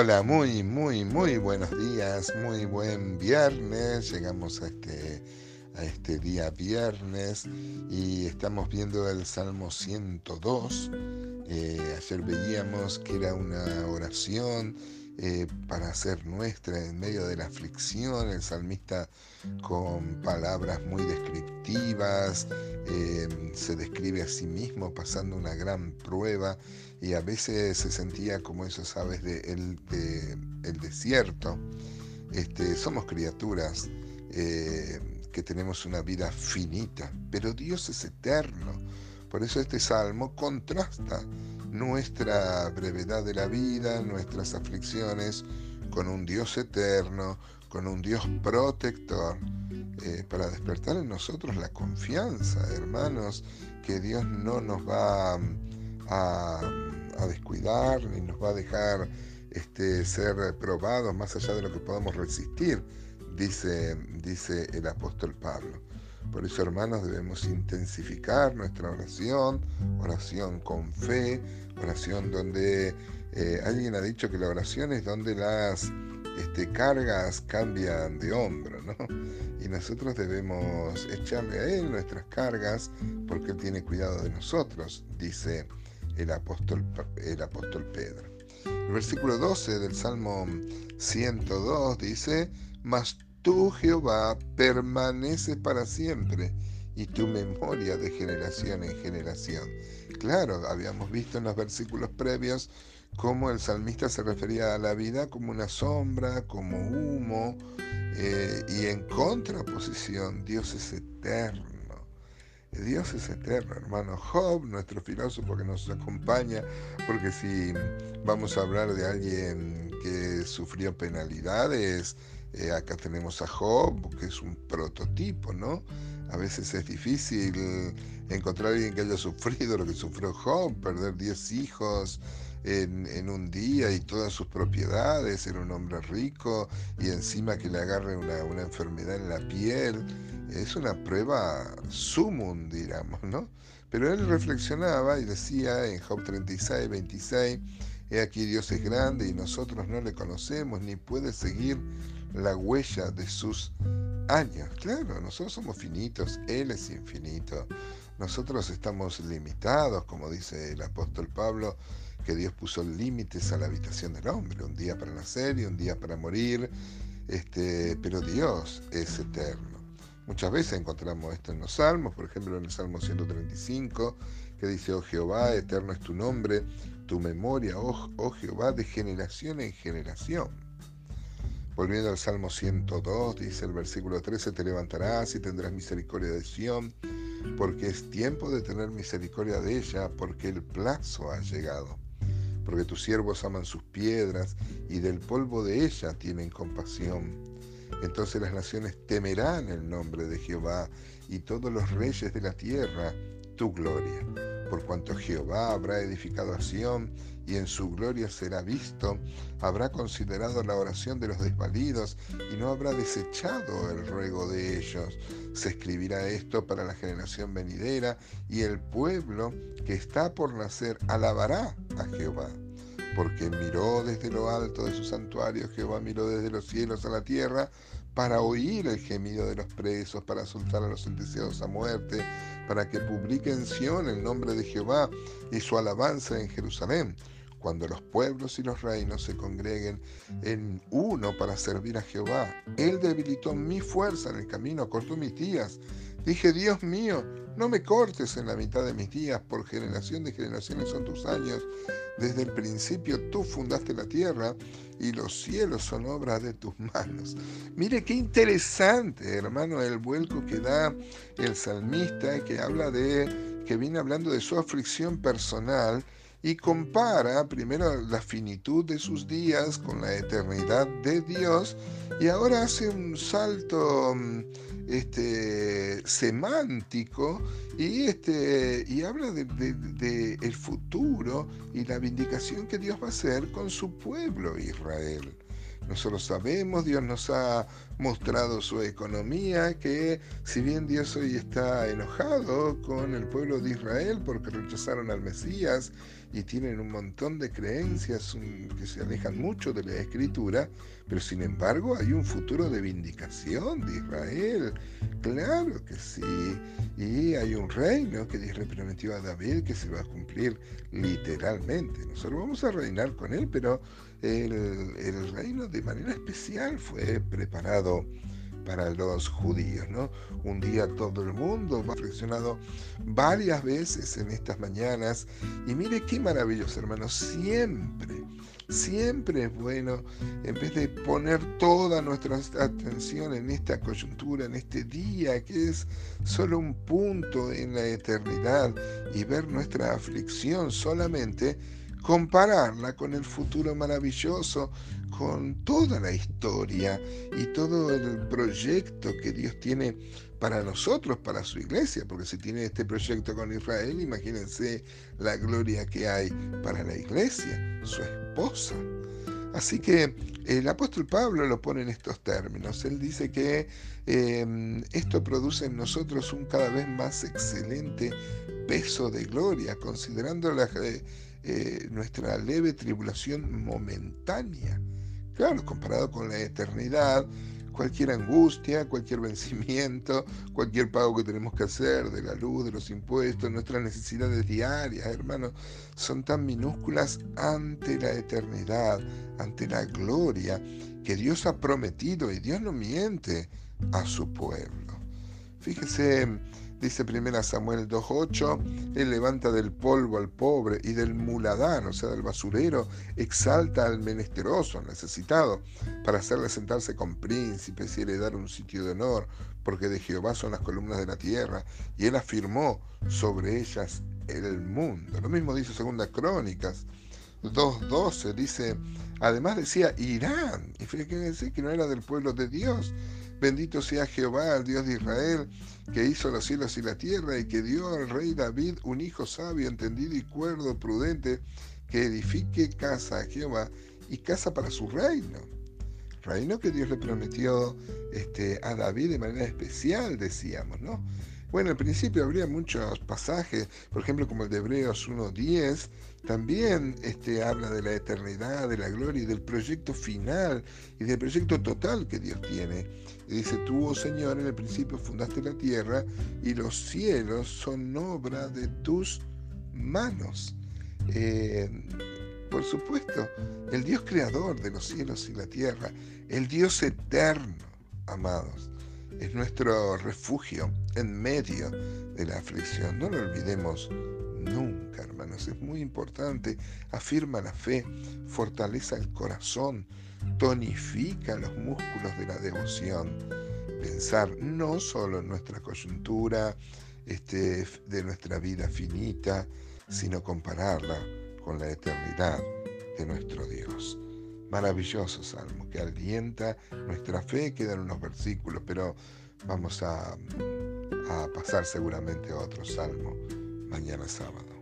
Hola, muy, muy, muy buenos días, muy buen viernes. Llegamos a este, a este día viernes y estamos viendo el Salmo 102. Eh, ayer veíamos que era una oración eh, para hacer nuestra en medio de la aflicción, el salmista con palabras muy descriptivas, eh, se describe a sí mismo pasando una gran prueba y a veces se sentía como esos aves de el desierto. Este, somos criaturas eh, que tenemos una vida finita, pero Dios es eterno. Por eso este salmo contrasta nuestra brevedad de la vida, nuestras aflicciones, con un Dios eterno, con un Dios protector, eh, para despertar en nosotros la confianza, hermanos, que Dios no nos va a, descuidar ni nos va a dejar este, ser probados más allá de lo que podamos resistir, dice, dice el apóstol Pablo. Por eso, hermanos, debemos intensificar nuestra oración, oración con fe, oración donde eh, alguien ha dicho que la oración es donde las este, cargas cambian de hombro, ¿no? Y nosotros debemos echarle a Él nuestras cargas porque Él tiene cuidado de nosotros, dice el apóstol, el apóstol Pedro. El versículo 12 del Salmo 102 dice, Mas tú, Jehová, permaneces para siempre y tu memoria de generación en generación. Claro, habíamos visto en los versículos previos cómo el salmista se refería a la vida como una sombra, como humo, eh, y en contraposición, Dios es eterno. Dios es eterno, hermano. Job, nuestro filósofo que nos acompaña, porque si vamos a hablar de alguien que sufrió penalidades, eh, acá tenemos a Job, que es un prototipo, ¿no? A veces es difícil encontrar a alguien que haya sufrido lo que sufrió Job, perder 10 hijos en, un día y todas sus propiedades, ser un hombre rico y encima que le agarre una, una enfermedad en la piel. Es una prueba sumum, digamos, ¿no? Pero él reflexionaba y decía en Job 36, 26, He aquí Dios es grande y nosotros no le conocemos, ni puede seguir la huella de sus años. Claro, nosotros somos finitos, Él es infinito. Nosotros estamos limitados, como dice el apóstol Pablo, que Dios puso límites a la habitación del hombre, un día para nacer y un día para morir, este, pero Dios es eterno. Muchas veces encontramos esto en los salmos, por ejemplo en el Salmo 135, que dice, oh Jehová, eterno es tu nombre, tu memoria, oh, oh Jehová, de generación en generación. Volviendo al Salmo 102, dice el versículo 13, te levantarás y tendrás misericordia de Sión, porque es tiempo de tener misericordia de ella, porque el plazo ha llegado. Porque tus siervos aman sus piedras y del polvo de ella tienen compasión. Entonces las naciones temerán el nombre de Jehová y todos los reyes de la tierra tu gloria por cuanto Jehová habrá edificado a Sión y en su gloria será visto, habrá considerado la oración de los desvalidos y no habrá desechado el ruego de ellos. Se escribirá esto para la generación venidera y el pueblo que está por nacer alabará a Jehová. Porque miró desde lo alto de su santuario, Jehová miró desde los cielos a la tierra, para oír el gemido de los presos, para soltar a los sentenciados a muerte, para que publique en Sion el nombre de Jehová y su alabanza en Jerusalén, cuando los pueblos y los reinos se congreguen en uno para servir a Jehová. Él debilitó mi fuerza en el camino, cortó mis días. Dije, Dios mío, no me cortes en la mitad de mis días, por generación de generaciones son tus años. Desde el principio tú fundaste la tierra y los cielos son obra de tus manos. Mire qué interesante, hermano, el vuelco que da el salmista, que habla de, que viene hablando de su aflicción personal y compara primero la finitud de sus días con la eternidad de Dios y ahora hace un salto mm, este, semántico y, este, y habla de, el futuro y la vindicación que Dios va a hacer con su pueblo Israel. Nosotros sabemos, Dios nos ha mostrado su economía, que si bien Dios hoy está enojado con el pueblo de Israel porque rechazaron al Mesías y tienen un montón de creencias que se alejan mucho de la escritura, pero sin embargo hay un futuro de vindicación de Israel, claro que sí, y hay un reino que Dios le prometió a David que se va a cumplir literalmente. Nosotros vamos a reinar con él, pero el, el reino de manera especial fue preparado para los judíos. ¿no? Un día todo el mundo ha reflexionado varias veces en estas mañanas y mire qué maravilloso hermano, siempre, siempre es bueno, en vez de poner toda nuestra atención en esta coyuntura, en este día que es solo un punto en la eternidad y ver nuestra aflicción solamente, compararla con el futuro maravilloso, con toda la historia y todo el proyecto que Dios tiene para nosotros, para su iglesia, porque si tiene este proyecto con Israel, imagínense la gloria que hay para la iglesia, su esposa. Así que el apóstol Pablo lo pone en estos términos. Él dice que em, esto produce en nosotros un cada vez más excelente peso de gloria, considerando la, eh, nuestra leve tribulación momentánea. Claro, comparado con la eternidad, cualquier angustia, cualquier vencimiento, cualquier pago que tenemos que hacer de la luz, de los impuestos, nuestras necesidades diarias, hermanos, son tan minúsculas ante la eternidad, ante la gloria que Dios ha prometido y Dios no miente a su pueblo. Fíjese Dice 1 Samuel 2.8, Él levanta del polvo al pobre y del muladar, o sea, del basurero, exalta al menesteroso, al necesitado, para hacerle sentarse con príncipes y heredar un sitio de honor, porque de Jehová son las columnas de la tierra, y Él afirmó sobre ellas el mundo. Lo mismo dice Segunda Crónicas 2.12, dice, además decía Irán, y fíjense que no era del pueblo de Dios, Bendito sea Jehová, el Dios de Israel, que hizo los cielos y la tierra y que dio al rey David un hijo sabio, entendido y cuerdo, prudente, que edifique casa a Jehová y casa para su reino. Reino que Dios le prometió este, a David de manera especial, decíamos, ¿no? Bueno, al principio habría muchos pasajes, por ejemplo, como el de Hebreos 1.10, también este, habla de la eternidad, de la gloria y del proyecto final y del proyecto total que Dios tiene. Y dice, tú, oh Señor, en el principio fundaste la tierra y los cielos son obra de tus manos. Eh, por supuesto, el Dios creador de los cielos y la tierra, el Dios eterno, amados es nuestro refugio en medio de la aflicción. No lo olvidemos nunca, hermanos. Es muy importante. Afirma la fe, fortaleza el corazón, tonifica los músculos de la devoción. Pensar no solo en nuestra coyuntura este, de nuestra vida finita, sino compararla con la eternidad de nuestro Dios. Maravilloso salmo que alienta nuestra fe, quedan unos versículos, pero vamos a, pasar seguramente a otro salmo mañana sábado.